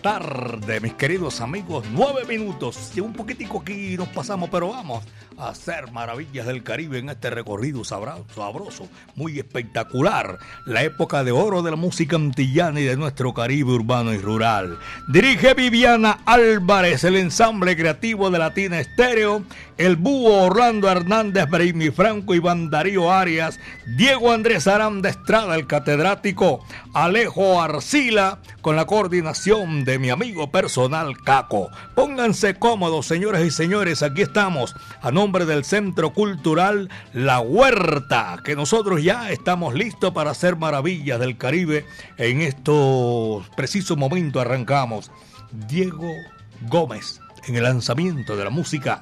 Tarde, mis queridos amigos, nueve minutos. Y un poquitico aquí nos pasamos, pero vamos hacer maravillas del Caribe en este recorrido sabroso, muy espectacular. La época de oro de la música antillana y de nuestro Caribe urbano y rural. Dirige Viviana Álvarez, el ensamble creativo de Latina Estéreo, el búho Orlando Hernández, Brimi Franco, Iván Darío Arias, Diego Andrés Aranda Estrada, el catedrático, Alejo Arcila, con la coordinación de mi amigo personal Caco. Pónganse cómodos, señoras y señores, aquí estamos a nombre del Centro Cultural La Huerta, que nosotros ya estamos listos para hacer maravillas del Caribe. En estos precisos momentos arrancamos. Diego Gómez en el lanzamiento de la música.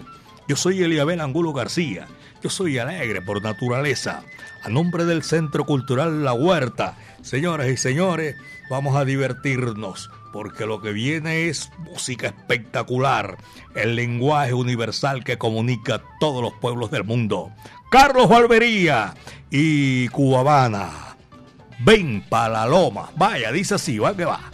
Yo soy Eliabel Angulo García. Yo soy alegre por naturaleza. A nombre del Centro Cultural La Huerta, señoras y señores, vamos a divertirnos porque lo que viene es música espectacular, el lenguaje universal que comunica a todos los pueblos del mundo. Carlos Valvería y Cubabana. Ven para la loma. Vaya, dice así, va que va.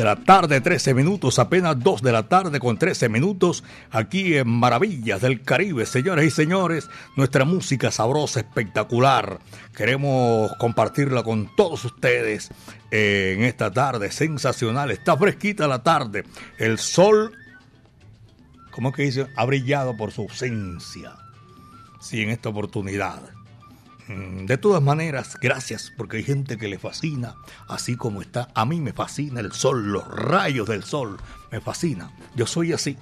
De la tarde, 13 minutos, apenas 2 de la tarde con 13 minutos, aquí en Maravillas del Caribe. Señoras y señores, nuestra música sabrosa, espectacular. Queremos compartirla con todos ustedes eh, en esta tarde sensacional. Está fresquita la tarde. El sol, ¿cómo que dice? Ha brillado por su ausencia. Sí, en esta oportunidad. Mm, de todas maneras, gracias, porque hay gente que le fascina, así como está. A mí me fascina el sol, los rayos del sol, me fascina. Yo soy así.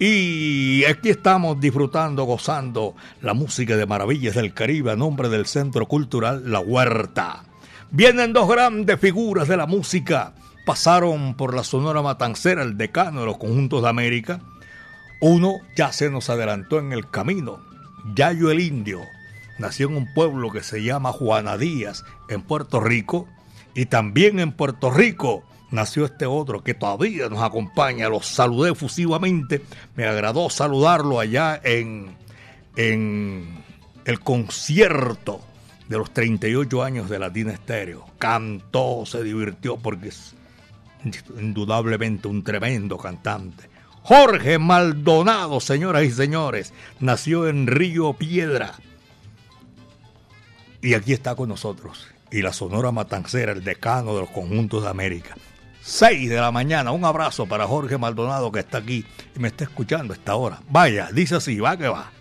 Y aquí estamos disfrutando, gozando la música de Maravillas del Caribe a nombre del Centro Cultural La Huerta. Vienen dos grandes figuras de la música. Pasaron por la Sonora Matancera, el decano de los conjuntos de América. Uno ya se nos adelantó en el camino, Yayo el Indio, nació en un pueblo que se llama Juana Díaz, en Puerto Rico, y también en Puerto Rico nació este otro que todavía nos acompaña. Lo saludé efusivamente, me agradó saludarlo allá en, en el concierto de los 38 años de Latina Estéreo. Cantó, se divirtió porque es indudablemente un tremendo cantante. Jorge Maldonado, señoras y señores, nació en Río Piedra, y aquí está con nosotros. Y la Sonora Matancera, el decano de los conjuntos de América. 6 de la mañana. Un abrazo para Jorge Maldonado que está aquí y me está escuchando a esta hora. Vaya, dice así, va que va.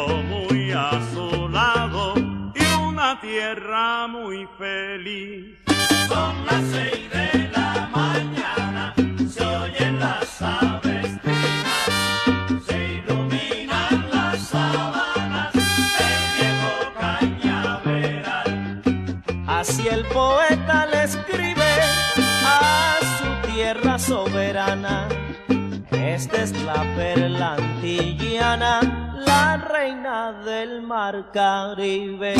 Cielo muy azulado y una tierra muy feliz. Son las seis de la mañana, se oyen las aves se iluminan las sabanas del viejo cañaveral. Así el poeta le escribe a su tierra soberana. Esta es la perla antillana, la reina del mar Caribe.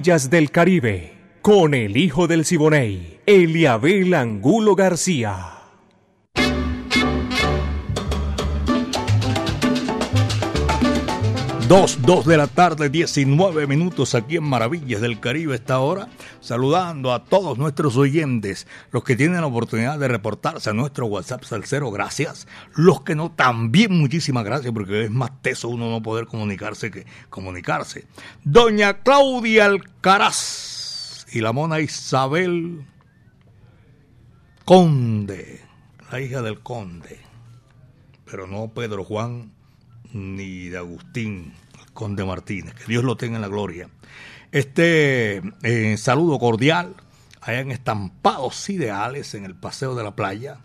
Maravillas del Caribe, con el hijo del Siboney, Eliabel Angulo García. Dos, dos de la tarde, 19 minutos aquí en Maravillas del Caribe esta hora, saludando a todos nuestros oyentes, los que tienen la oportunidad de reportarse a nuestro WhatsApp Salcero, gracias. Los que no, también muchísimas gracias, porque es más teso uno no poder comunicarse que comunicarse. Doña Claudia Alcaraz y la mona Isabel Conde, la hija del Conde, pero no Pedro Juan ni de Agustín Conde Martínez. Que Dios lo tenga en la gloria. Este eh, saludo cordial en Estampados Ideales en el Paseo de la Playa,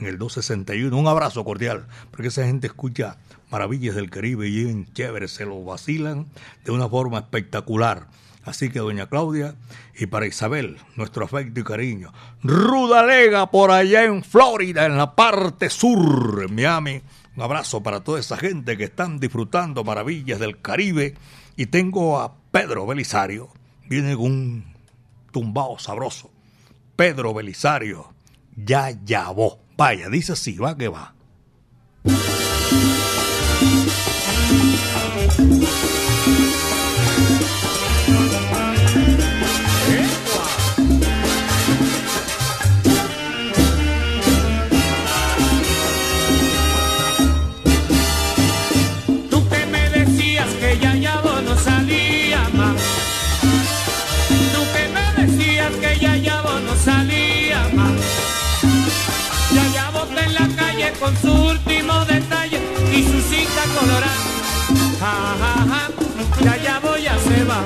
en el 261. Un abrazo cordial, porque esa gente escucha maravillas del Caribe y en chévere, se lo vacilan de una forma espectacular. Así que doña Claudia y para Isabel, nuestro afecto y cariño. Rudalega por allá en Florida, en la parte sur, en Miami. Un abrazo para toda esa gente que están disfrutando maravillas del Caribe. Y tengo a Pedro Belisario. Viene con un tumbao sabroso. Pedro Belisario, ya llavó. Vaya, dice así, va que va. Con su último detalle y su cinta colorada. Ja, ja, ja, ya ya voy a se va.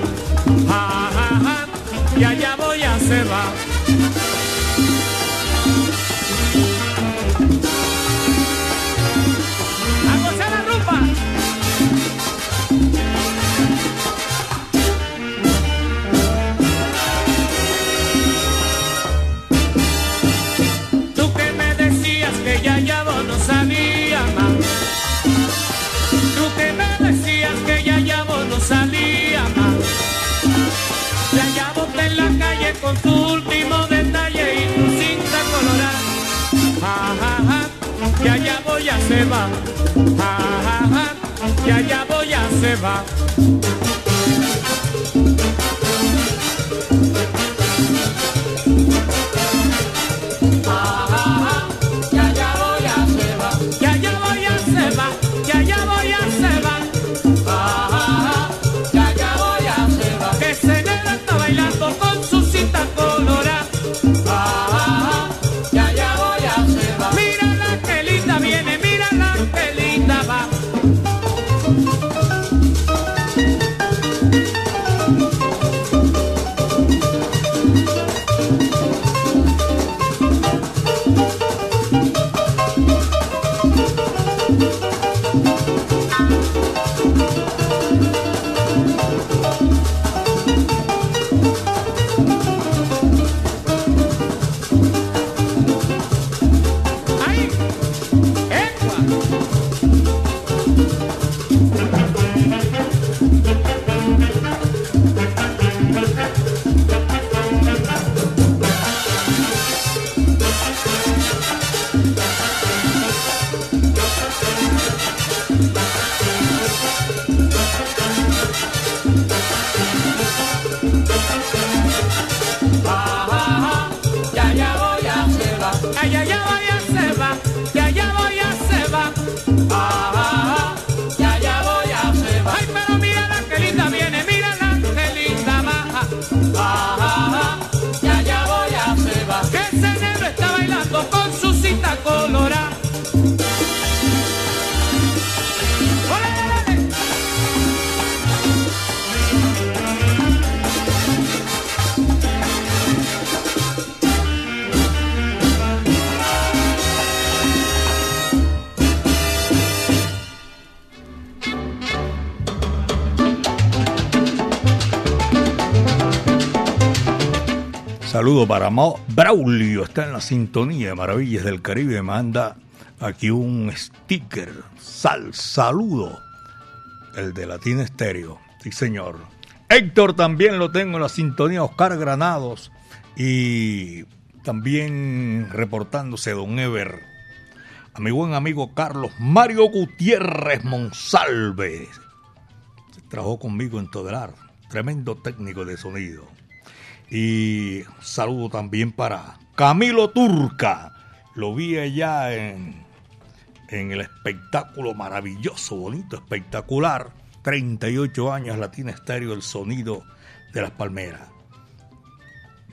Ja, ja, ja, ya ya voy a se va. Va. Ja, ja, ja, ya ya voy a se va. Saludo para Mao Braulio, está en la sintonía de Maravillas del Caribe, manda aquí un sticker, sal, saludo, el de Latina Estéreo, sí señor. Héctor también lo tengo en la sintonía, Oscar Granados. Y también reportándose Don Ever, a mi buen amigo Carlos Mario Gutiérrez Monsalve, trabajó conmigo en Todelar, tremendo técnico de sonido. Y saludo también para Camilo Turca. Lo vi allá en, en el espectáculo maravilloso, bonito, espectacular. 38 años Latina Estéreo, el sonido de las palmeras.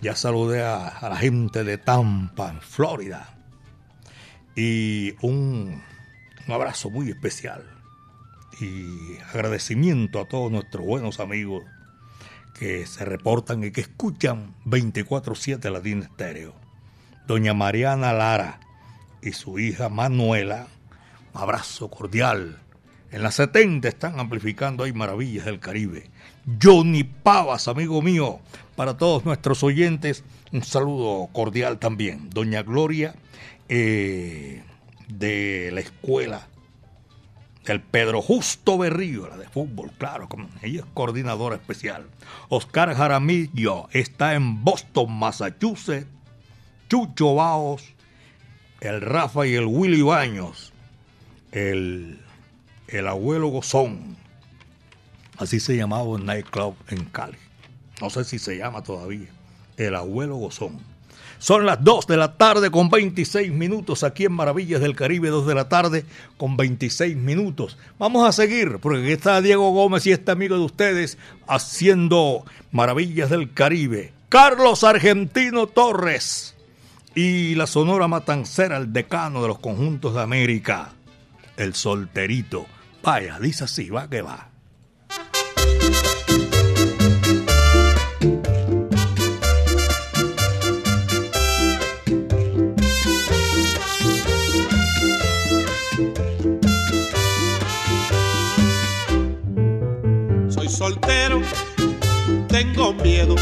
Ya saludé a, la gente de Tampa, en Florida. Y un, un abrazo muy especial. Y agradecimiento a todos nuestros buenos amigos que se reportan y que escuchan 24-7 Latina Estéreo. Doña Mariana Lara y su hija Manuela, un abrazo cordial. En las 70 están amplificando ahí Maravillas del Caribe. Johnny Pavas, amigo mío, para todos nuestros oyentes, un saludo cordial también. Doña Gloria eh, de la escuela el Pedro Justo Berrío, la de fútbol, claro, como ella es coordinadora especial. Oscar Jaramillo está en Boston, Massachusetts. Chucho Baos, el Rafa y el Willy Baños, el, el abuelo Gozón. Así se llamaba el nightclub en Cali. No sé si se llama todavía. El abuelo Gozón. Son las 2 de la tarde con 26 minutos aquí en Maravillas del Caribe, 2 de la tarde con 26 minutos. Vamos a seguir, porque aquí está Diego Gómez y este amigo de ustedes haciendo Maravillas del Caribe. Carlos Argentino Torres y la Sonora Matancera, el decano de los conjuntos de América, el solterito. Vaya, dice así, va que va. Soltero, tengo miedo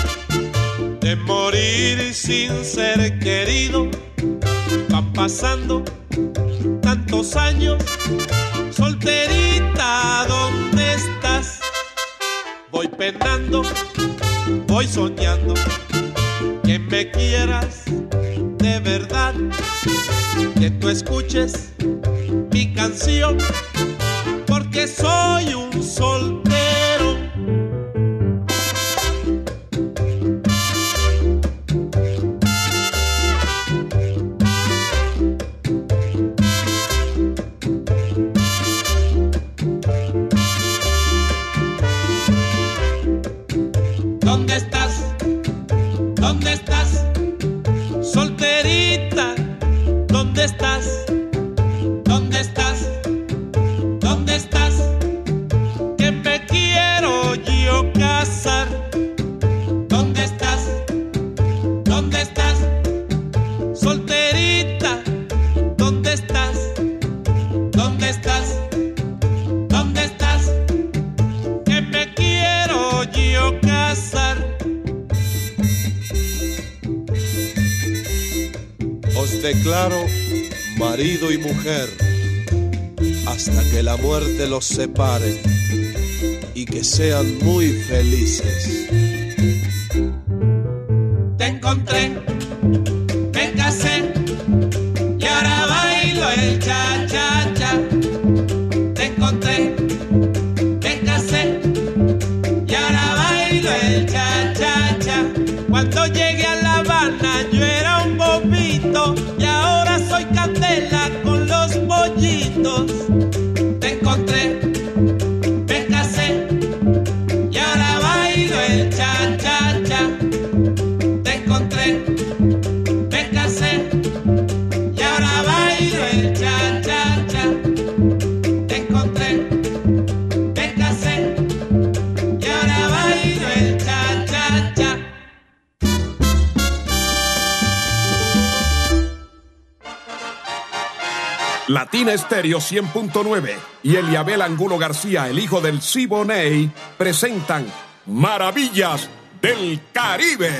de morir sin ser querido. Van pasando tantos años, solterita, ¿dónde estás? Voy penando, voy soñando que me quieras de verdad, que tú escuches mi canción, porque soy un soltero los separe y que sean muy felices. 100.9 y Eliabel Angulo García, el hijo del Siboney, presentan Maravillas del Caribe.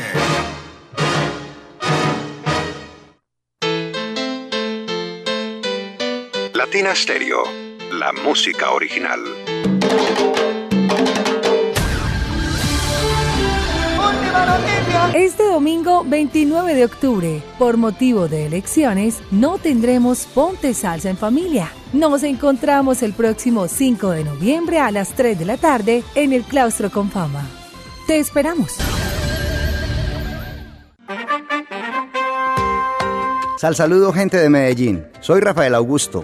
Latina Stereo, la música original. Este domingo 29 de octubre, por motivo de elecciones, no tendremos Ponte Salsa en Familia. Nos encontramos el próximo 5 de noviembre a las 3 de la tarde en el Claustro con Fama. Te esperamos. Sal saludo gente de Medellín. Soy Rafael Augusto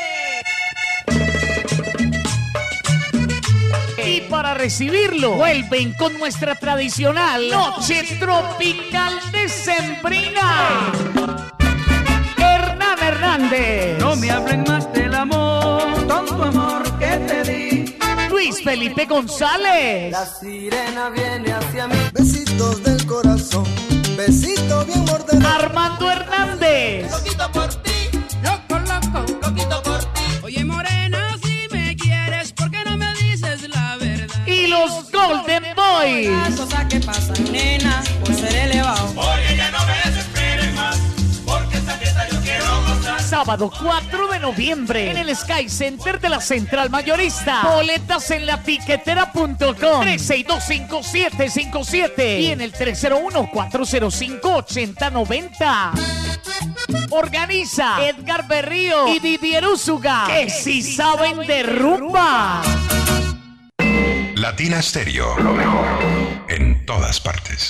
Para recibirlo, vuelven con nuestra tradicional Noche Tropical de Sembrina. Hernán Hernández. No me hablen más del amor, tanto amor que te di. Luis Felipe González. La sirena viene hacia mí. Besitos del corazón, besito bien mordido. Armando Hernández. Loquito por ti, los Golden Boys. Cosas que pasan, nena, por ser elevado. Oye, ya no me desesperes más, porque esta fiesta yo quiero gozar. Sábado 4 de noviembre en el Sky Center de la Central Mayorista. Boletas en la tiquetera.com 3625757 y en el 301-405-8090. Organiza Edgar Berrío y Didier Usuga, que si saben de rumba. Latina Stereo, lo mejor en todas partes.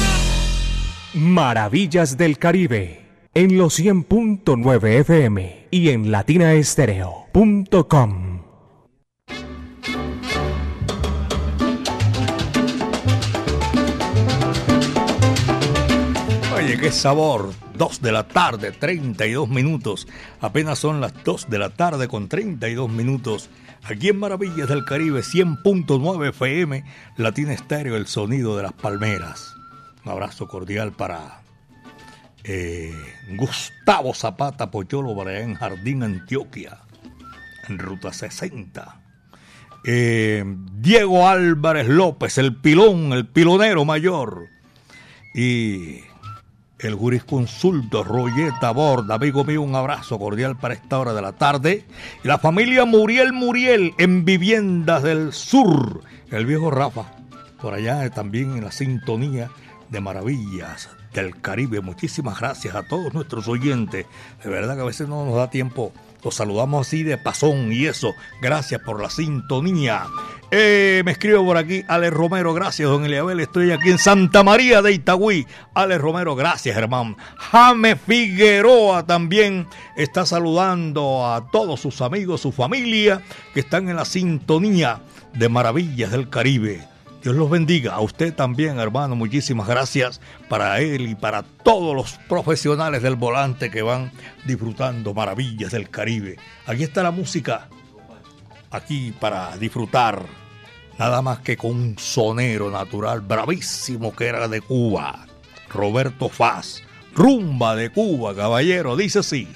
Maravillas del Caribe en los 100.9 FM y en latinaestereo.com. Oye, qué sabor. 2 de la tarde, 32 minutos. Apenas son las 2 de la tarde con 32 minutos. Aquí en Maravillas del Caribe, 100.9 FM, Latina Estéreo, el sonido de las palmeras. Un abrazo cordial para eh, Gustavo Zapata Pocholo, en Jardín, Antioquia, en Ruta 60. Eh, Diego Álvarez López, el pilón, el pilonero mayor. Y el jurisconsulto Royeta Borda, amigo mío, un abrazo cordial para esta hora de la tarde. Y la familia Muriel Muriel en Viviendas del Sur, el viejo Rafa, por allá también en la sintonía de maravillas del Caribe. Muchísimas gracias a todos nuestros oyentes. De verdad que a veces no nos da tiempo. Los saludamos así de pasón y eso. Gracias por la sintonía. Eh, me escribo por aquí, Alex Romero, gracias, don Eliabel. Estoy aquí en Santa María de Itagüí. Alex Romero, gracias, hermano. Jame Figueroa también está saludando a todos sus amigos, su familia, que están en la sintonía de Maravillas del Caribe. Dios los bendiga. A usted también, hermano. Muchísimas gracias para él y para todos los profesionales del volante que van disfrutando maravillas del Caribe. Aquí está la música. Aquí para disfrutar. Nada más que con un sonero natural bravísimo que era de Cuba. Roberto Faz. Rumba de Cuba, caballero. Dice así.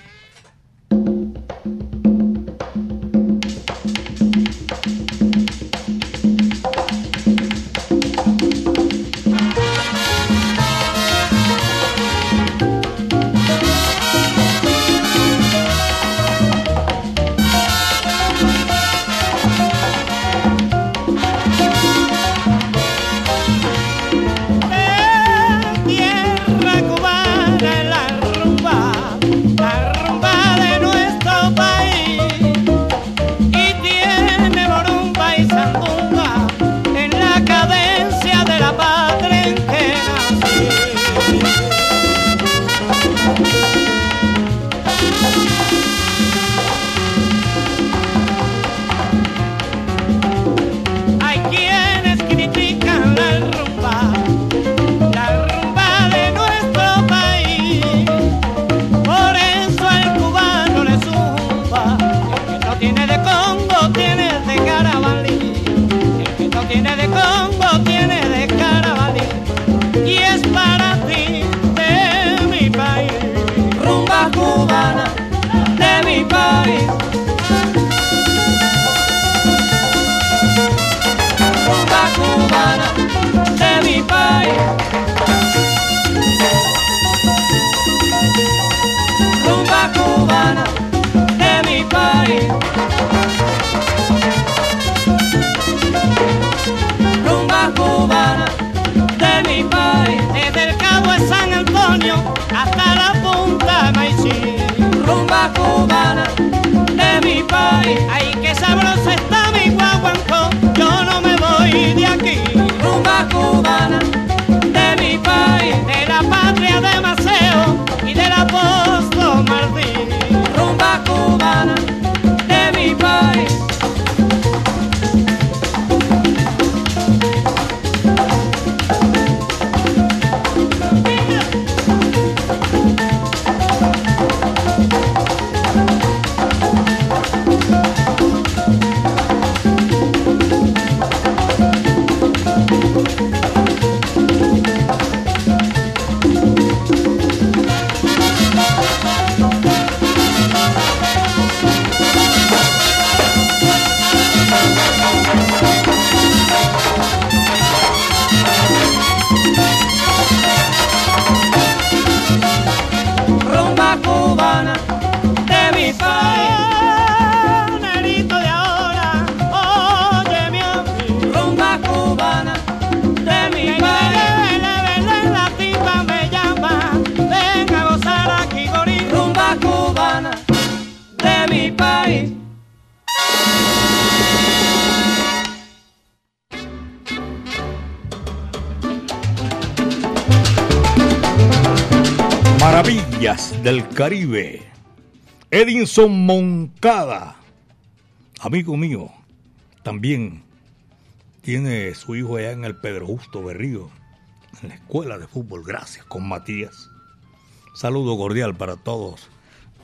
Caribe. Edinson Moncada, amigo mío, también tiene su hijo allá en el Pedro Justo Berrío, en la escuela de fútbol. Gracias, con Matías. Saludo cordial para todos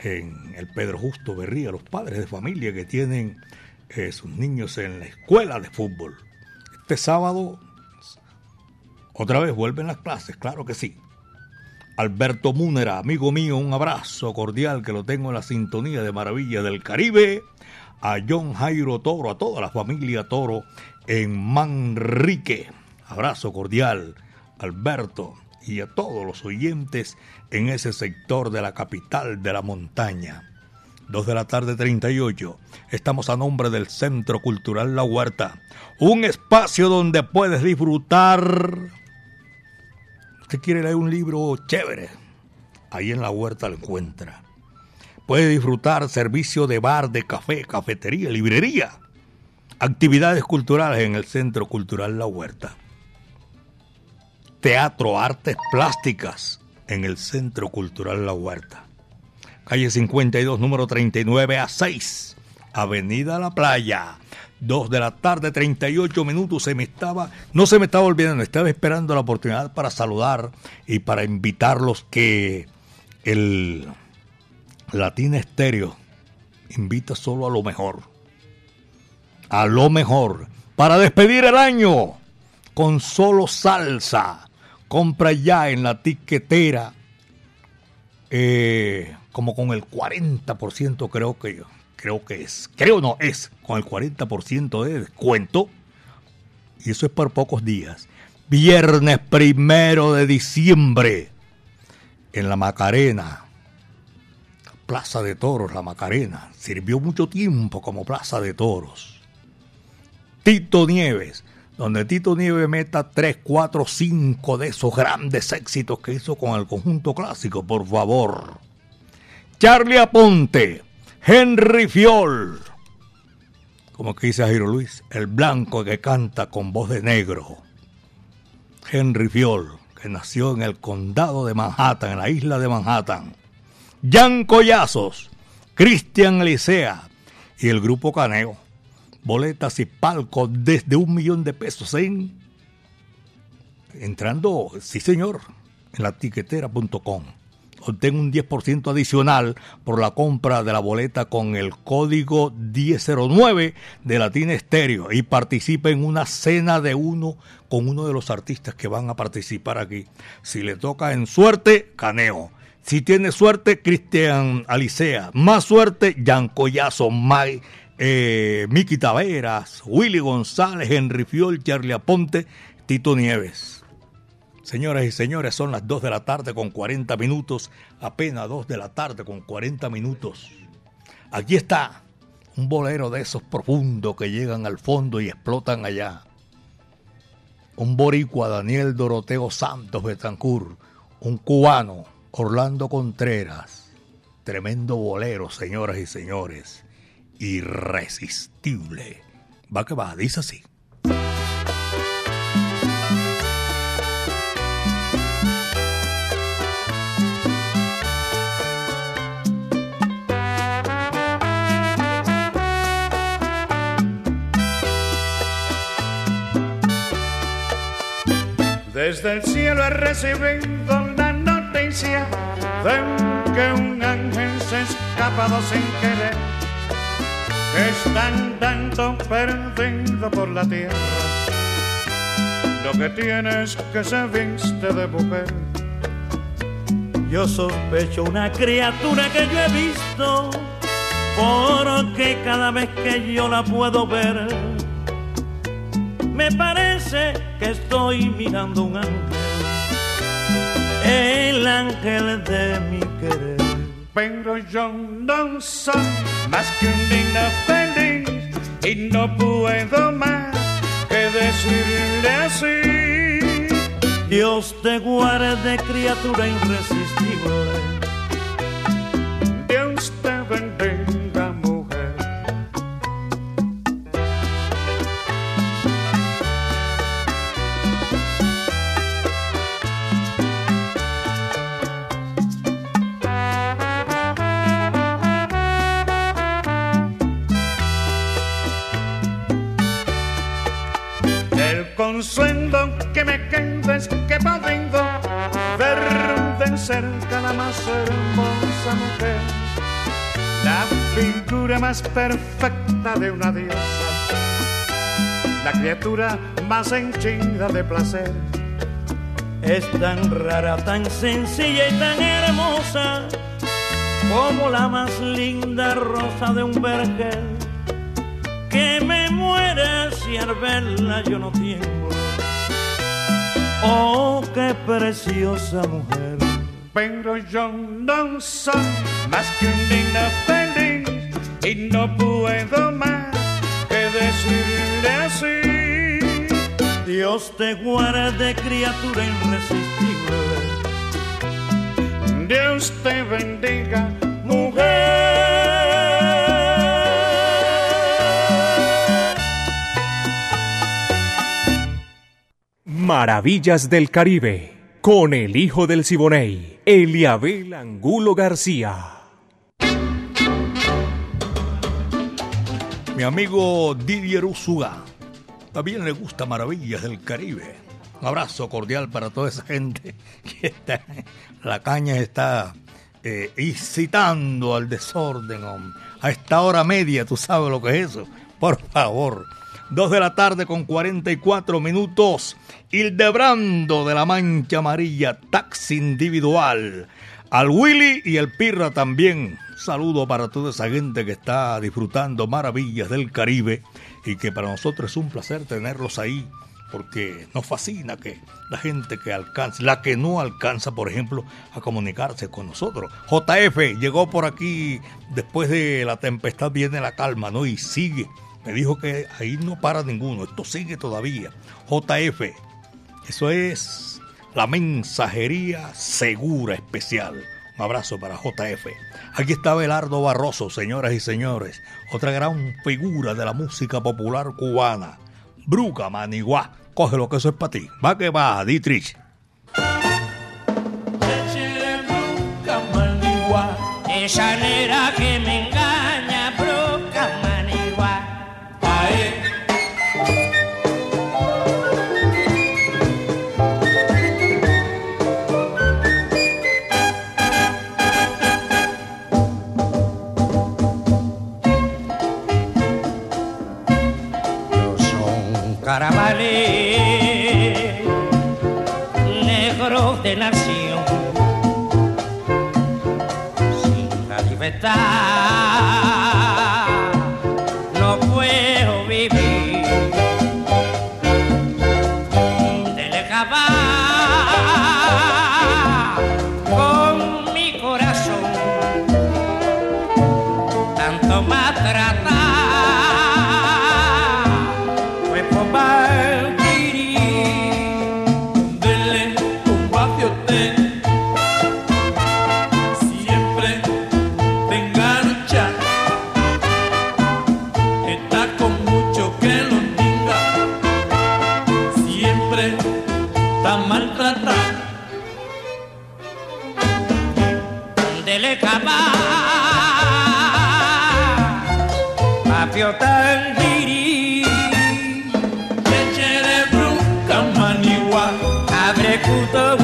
en el Pedro Justo Berrío, los padres de familia que tienen eh, sus niños en la escuela de fútbol. Este sábado, otra vez vuelven las clases, claro que sí. Alberto Múnera, amigo mío, un abrazo cordial que lo tengo en la sintonía de Maravilla del Caribe. A John Jairo Toro, a toda la familia Toro en Manrique. Abrazo cordial, Alberto, y a todos los oyentes en ese sector de la capital de la montaña. Dos de la tarde 38. Estamos a nombre del Centro Cultural La Huerta. Un espacio donde puedes disfrutar usted quiere leer un libro chévere, ahí en la huerta lo encuentra. Puede disfrutar servicio de bar, de café, cafetería, librería, actividades culturales en el Centro Cultural La Huerta. Teatro, artes plásticas en el Centro Cultural La Huerta. Calle 52, número 39 a 6, Avenida La Playa. 2 de la tarde, 38 minutos, se me estaba, no se me estaba olvidando, estaba esperando la oportunidad para saludar y para invitarlos que el Latina Estéreo invita solo a lo mejor. A lo mejor. Para despedir el año con solo salsa. Compra ya en la tiquetera. eh, como con el 40% creo que yo creo que es, creo no es, con el 40% de descuento. Y eso es por pocos días. Viernes primero de diciembre, en la Macarena, Plaza de Toros, la Macarena. Sirvió mucho tiempo como Plaza de Toros. Tito Nieves, donde Tito Nieves meta 3, 4, 5 de esos grandes éxitos que hizo con el conjunto clásico, por favor. Charlie Aponte. Henry Fiol, como que dice Jairo Luis, el blanco que canta con voz de negro. Henry Fiol, que nació en el condado de Manhattan, en la isla de Manhattan. Jan Collazos, Cristian Licea y el grupo Caneo. Boletas y palcos desde un millón de pesos en. Entrando, sí señor, en la tiquetera.com obtén un 10% adicional por la compra de la boleta con el código 1009 de Latina Estéreo y participe en una cena de uno con uno de los artistas que van a participar aquí. Si le toca en suerte, Caneo. Si tiene suerte, Cristian Alicea. Más suerte, Jan Collazo, May, eh, Miki Taveras, Willy González, Henry Fiol, Charlie Aponte, Tito Nieves. Señoras y señores, son las 2 de la tarde con 40 minutos, apenas 2 de la tarde con 40 minutos. Aquí está un bolero de esos profundos que llegan al fondo y explotan allá. Un boricua, Daniel Doroteo Santos Betancourt, un cubano, Orlando Contreras. Tremendo bolero, señoras y señores. Irresistible. Va que va, dice así. Desde el cielo he recibido la noticia de que un ángel se ha escapado sin querer, que están dando perdido por la tierra. Lo que tiene es que se viste de mujer. Yo sospecho una criatura que yo he visto, porque cada vez que yo la puedo ver, me parece que estoy mirando un ángel, el ángel de mi querer. Pero yo no soy más que un digno feliz y no puedo más que decirle así. Dios te guarde, criatura irresistible. Que me queda es que podido ver de cerca la más hermosa mujer, la figura más perfecta de una diosa, la criatura más henchida de placer. Es tan rara, tan sencilla y tan hermosa como la más linda rosa de un vergel que me muere si al verla yo no tiemblo. Oh, qué preciosa mujer. Pero yo no soy más que un digno feliz y no puedo más que decirle así. Dios te guarde, criatura irresistible. Dios te bendiga, mujer. Maravillas del Caribe, con el hijo del Siboney, Eliabel Angulo García. Mi amigo Didier Usuga también le gusta Maravillas del Caribe. Un abrazo cordial para toda esa gente que está. La caña está eh, incitando al desorden. A esta hora media, tú sabes lo que es eso. Por favor. Dos de la tarde con 44 minutos. Hildebrando de la Mancha Amarilla, taxi individual. Al Willy y el Pirra también. Saludo para toda esa gente que está disfrutando maravillas del Caribe y que para nosotros es un placer tenerlos ahí porque nos fascina que la gente que alcanza, la que no alcanza, por ejemplo, a comunicarse con nosotros. JF llegó por aquí después de la tempestad, viene la calma, ¿no? Y sigue. Me dijo que ahí no para ninguno, esto sigue todavía. JF, eso es la mensajería segura especial. Un abrazo para JF. Aquí está Belardo Barroso, señoras y señores, otra gran figura de la música popular cubana. Bruca Maniguá, coge lo que eso es para ti. Va que va, Dietrich. Esa que me tơ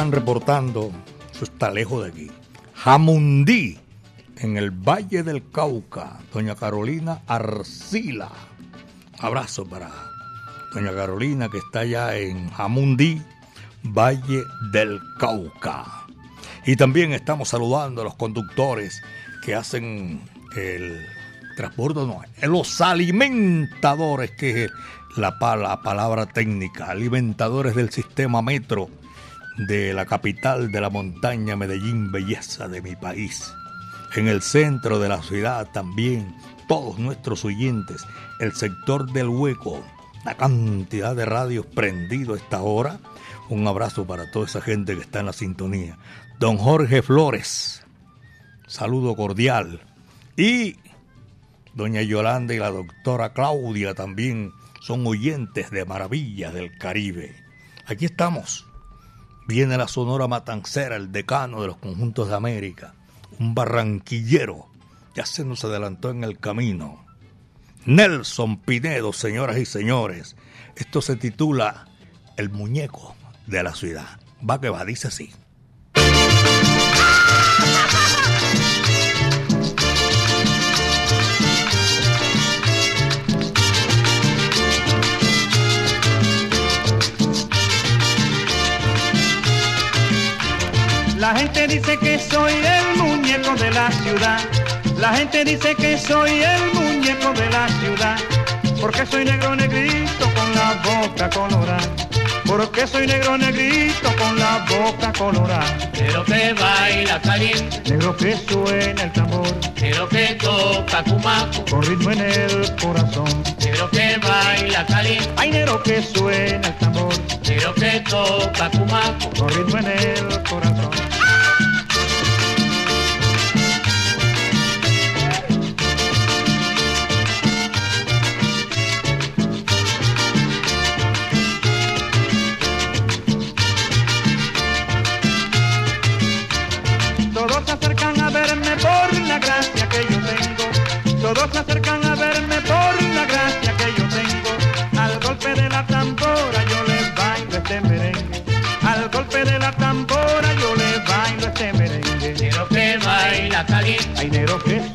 están reportando, eso está lejos de aquí. Jamundí, en el Valle del Cauca, doña Carolina Arcila. Abrazo para doña Carolina que está allá en Jamundí, Valle del Cauca. Y también estamos saludando a los conductores que hacen el transporte, no, los alimentadores, que es la, pa- la palabra técnica, alimentadores del sistema metro de la capital de la montaña Medellín, belleza de mi país. En el centro de la ciudad también, todos nuestros oyentes, el sector del hueco, la cantidad de radios prendido a esta hora. Un abrazo para toda esa gente que está en la sintonía. Don Jorge Flores, saludo cordial. Y doña Yolanda y la doctora Claudia también son oyentes de Maravillas del Caribe. Aquí estamos. Viene la Sonora Matancera, el decano de los conjuntos de América, un barranquillero, ya se nos adelantó en el camino. Nelson Pinedo, señoras y señores. Esto se titula El muñeco de la ciudad. Va que va, dice así. La gente dice que soy el muñeco de la ciudad. La gente dice que soy el muñeco de la ciudad. Porque soy negro negrito con la boca colorada. Porque soy negro negrito con la boca colorada. Pero que baila caliente, Negro que suena el tambor. pero que toca cumaco, Con ritmo en el corazón. pero que baila caliente, Ay, negro que suena el tambor. pero que toca cumaco. Con ritmo en el corazón. se acercan a verme por la gracia que yo tengo. Al golpe de la tambora yo les bailo este merengue. Al golpe de la tambora yo les bailo este merengue. Nero que baila caliente. Ay, nero que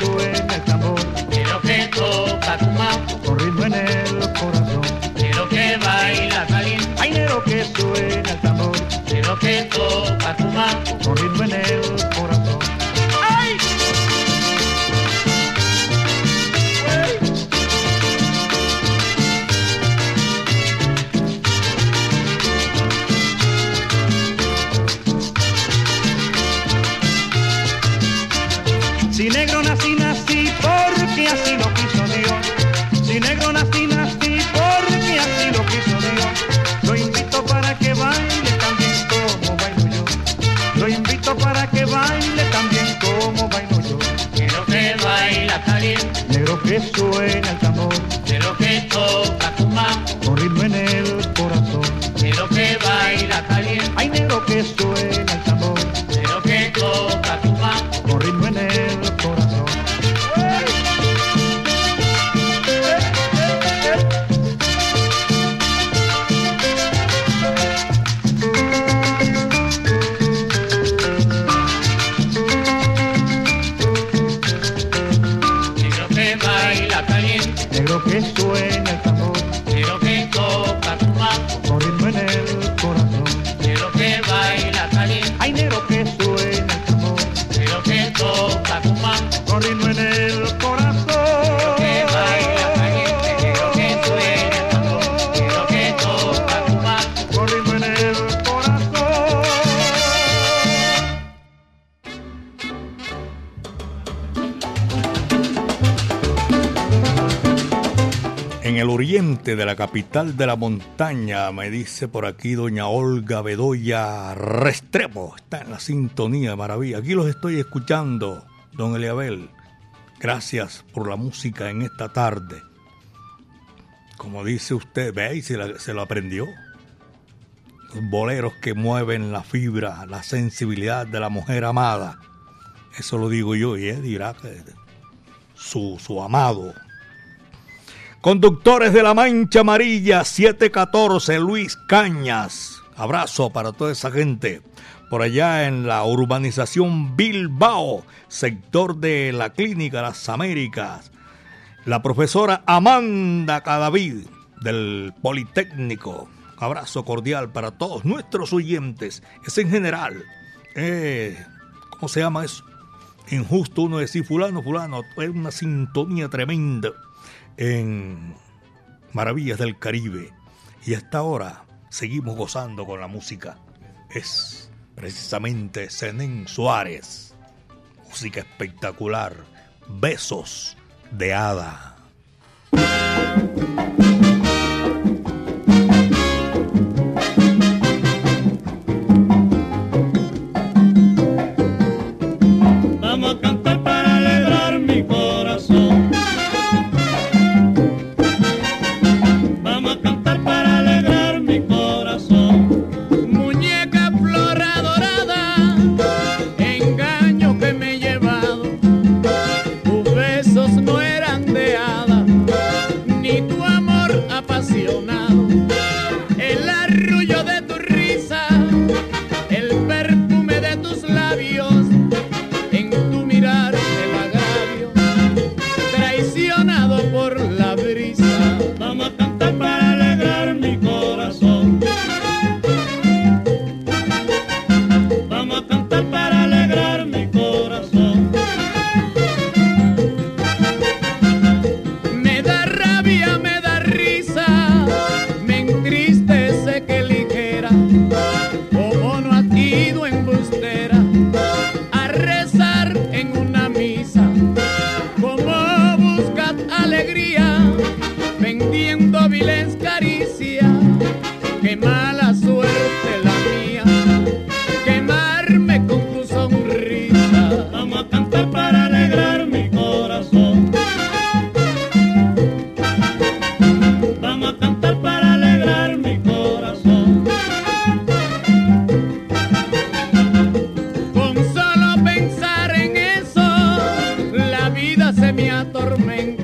when it capital de la montaña, me dice por aquí doña Olga Bedoya Restrepo. Está en la sintonía, maravilla. Aquí los estoy escuchando, don Eliabel. Gracias por la música en esta tarde. Como dice usted, ve se, se lo aprendió. Los boleros que mueven la fibra, la sensibilidad de la mujer amada. Eso lo digo yo y él dirá que su, su amado Conductores de la Mancha Amarilla 714, Luis Cañas. Abrazo para toda esa gente. Por allá en la urbanización Bilbao, sector de la Clínica Las Américas. La profesora Amanda Cadavid del Politécnico. Abrazo cordial para todos nuestros oyentes. Es en general. Eh, ¿Cómo se llama eso? Injusto uno decir fulano, fulano. Es una sintonía tremenda en Maravillas del Caribe. Y hasta ahora seguimos gozando con la música. Es precisamente Zenén Suárez. Música espectacular. Besos de hada. Hernán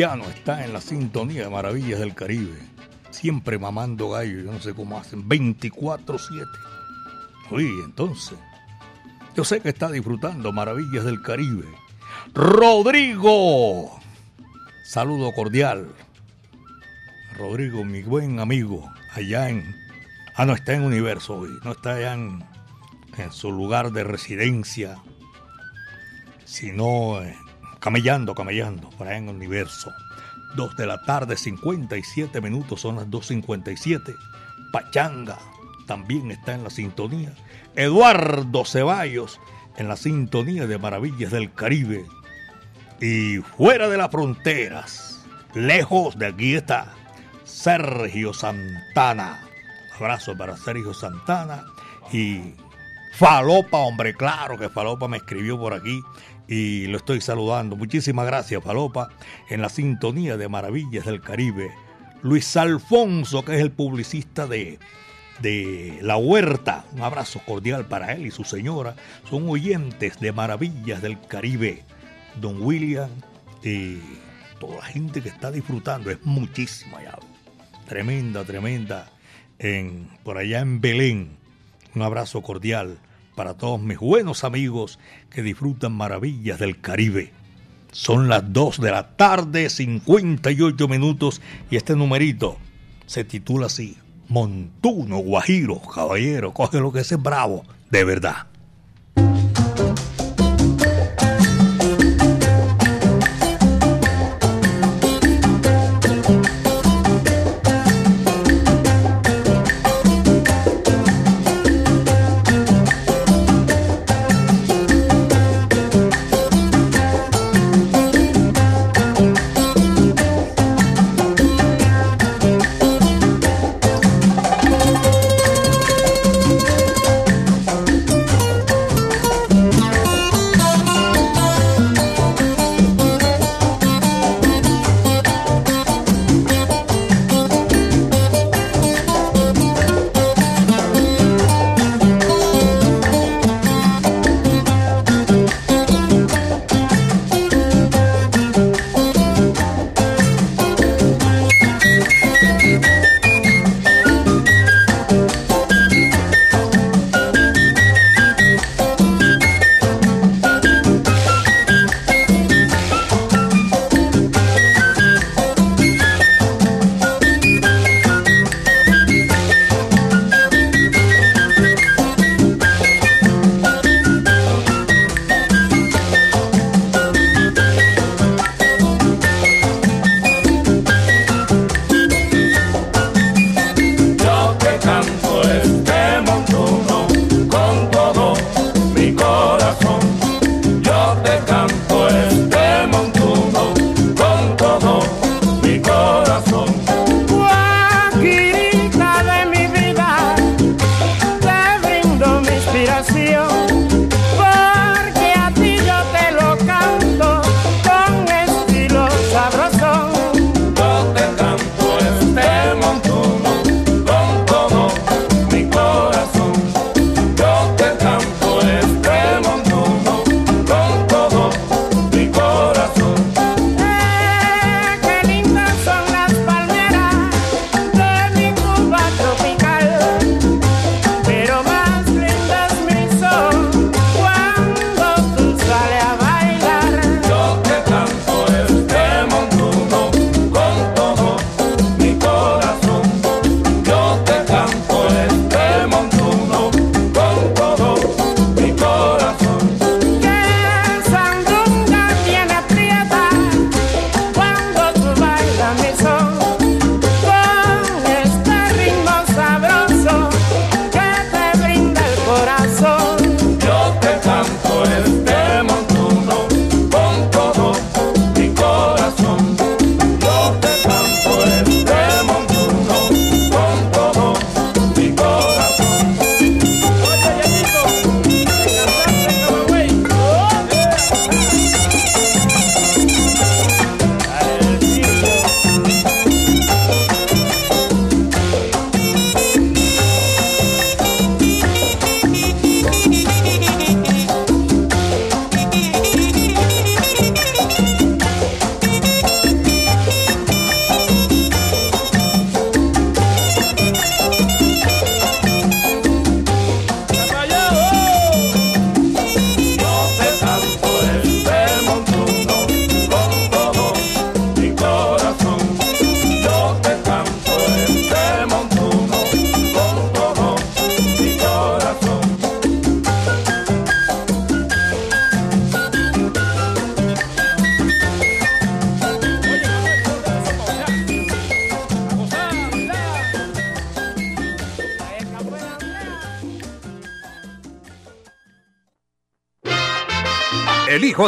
Dariusquiano está en la sintonía de Maravillas del Caribe. Siempre mamando gallo, yo no sé cómo hacen, 24-7. Oye, entonces, yo sé que está disfrutando Maravillas del Caribe. Rodrigo, saludo cordial. Rodrigo, mi buen amigo, allá en... Ah, no, está en Universo hoy, no está allá en, en su lugar de residencia, sino camellando, camellando, por ahí en el universo. 2 de la tarde, 57 minutos, son las 2.57. Pachanga también está en la sintonía. Eduardo Ceballos en la sintonía de Maravillas del Caribe. y fuera de las fronteras, lejos de aquí está Sergio Santana. abrazo para Sergio Santana y Falopa, hombre, claro que Falopa me escribió por aquí y lo estoy saludando. Muchísimas gracias, Falopa, en la sintonía de Maravillas del Caribe. Luis Alfonso, que es el publicista de, de La Huerta, un abrazo cordial para él y su señora. Son oyentes de Maravillas del Caribe. Don William y toda la gente que está disfrutando, es muchísima ya. Tremenda, tremenda. En, por allá en Belén. Un abrazo cordial para todos mis buenos amigos que disfrutan maravillas del Caribe. Son las 2 de la tarde, 58 minutos, y este numerito se titula así: Montuno, Guajiro, caballero, coge lo que es bravo, de verdad.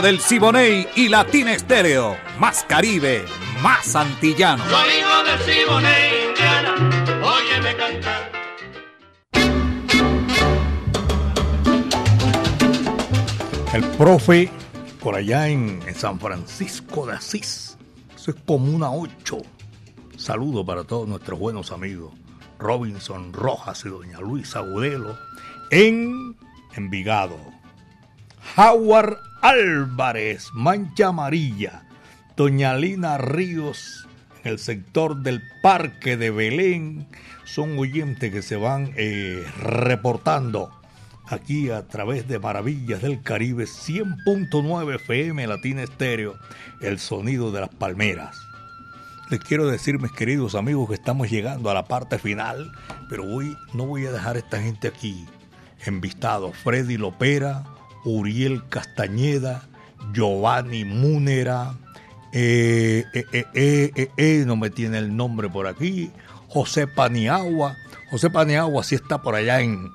Del Siboney y Latina Estéreo. Más Caribe, más antillano. Soy hijo del Siboney, Indiana, óyeme cantar. El profe por allá en, en San Francisco de Asís. Eso es Comuna 8. Saludo para todos nuestros buenos amigos. Robinson Rojas y doña Luisa Agudelo en Envigado. Howard Álvarez, Mancha Amarilla. Doña Lina Ríos en el sector del Parque de Belén. Son oyentes que se van eh, reportando aquí a través de Maravillas del Caribe 100.9 FM Latina Estéreo, el sonido de las palmeras. Les quiero decir, mis queridos amigos, que estamos llegando a la parte final, pero hoy no voy a dejar a esta gente aquí envistado. Freddy Lopera, Uriel Castañeda, Giovanni Múnera, eh, eh, eh, no me tiene el nombre por aquí, José Paniagua. José Paniagua sí está por allá en,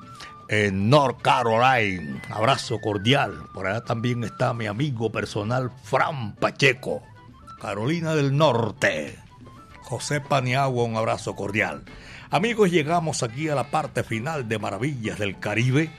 en North Carolina. Abrazo cordial. Por allá también está mi amigo personal Fran Pacheco, Carolina del Norte. José Paniagua, un abrazo cordial. Amigos, llegamos aquí a la parte final de Maravillas del Caribe,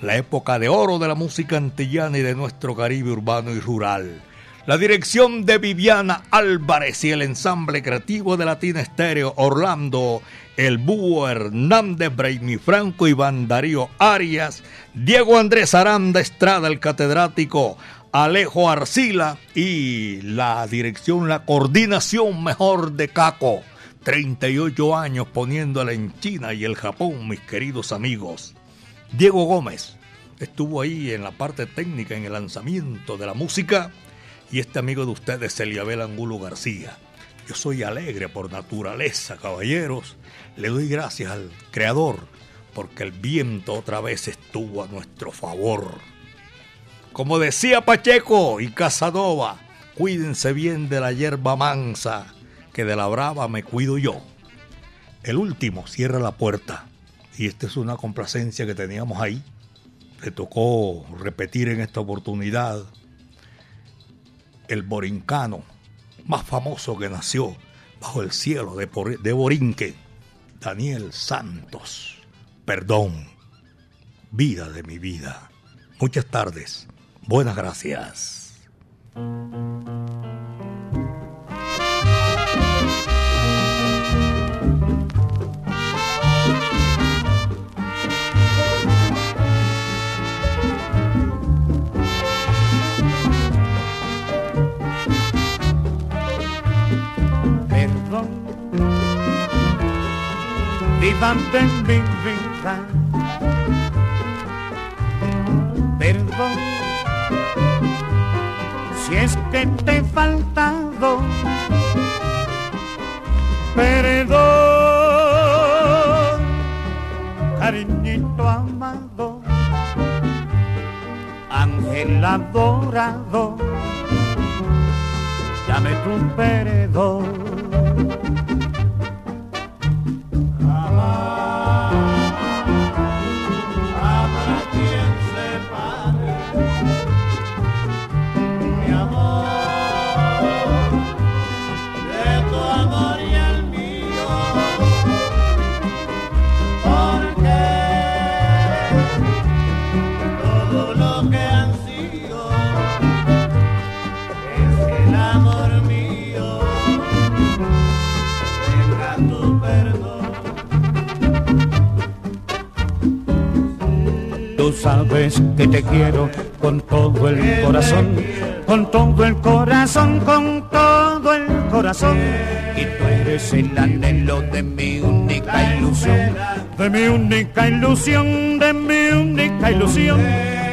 la época de oro de la música antillana y de nuestro Caribe urbano y rural. La dirección de Viviana Álvarez y el ensamble creativo de Latina Estéreo Orlando, el Búho Hernández, Brainy Franco, Iván Darío Arias, Diego Andrés Aranda Estrada, el catedrático, Alejo Arcila y la dirección, la coordinación mejor de Caco. 38 años poniéndola en China y el Japón, mis queridos amigos. Diego Gómez estuvo ahí en la parte técnica, en el lanzamiento de la música. Y este amigo de ustedes, Eliabel Angulo García. Yo soy alegre por naturaleza, caballeros. Le doy gracias al Creador porque el viento otra vez estuvo a nuestro favor. Como decía Pacheco y Casanova, cuídense bien de la hierba mansa, que de la brava me cuido yo. El último cierra la puerta. Y esta es una complacencia que teníamos ahí. Le tocó repetir en esta oportunidad el borincano más famoso que nació bajo el cielo de, de Borinque, Daniel Santos. Perdón, vida de mi vida. Muchas tardes. Buenas gracias. Vivan de mi vida. Perdón, si es que te he faltado. Perdón, cariñito amado, ángel adorado, dame tu perdón. Sabes que te quiero con todo el corazón, con todo el corazón, con todo el corazón. Y tú eres el anhelo de mi única ilusión, de mi única ilusión, de mi única ilusión.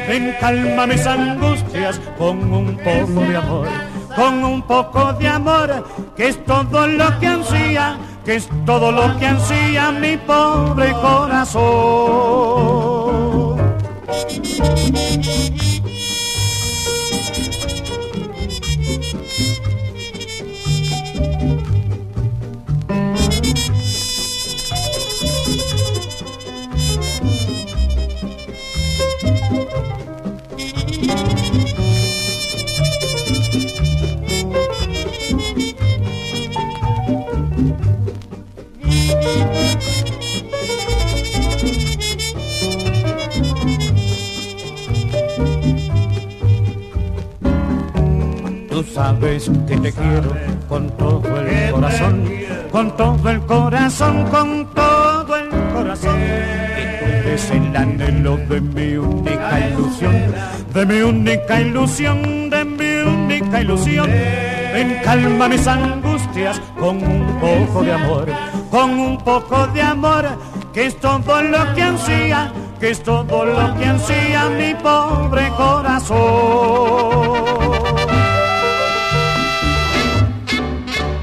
Ven, calma mis angustias con un poco de amor, con un poco de amor, que es todo lo que ansía, que es todo lo que ansía mi pobre corazón. Thank you. Sabes que te quiero con todo el corazón, con todo el corazón, con todo el corazón. Y tú eres el anhelo de mi única ilusión, de mi única ilusión, de mi única ilusión. Ven, calma mis angustias con un poco de amor, con un poco de amor, que es todo lo que ansía, que es todo lo que ansía mi pobre corazón.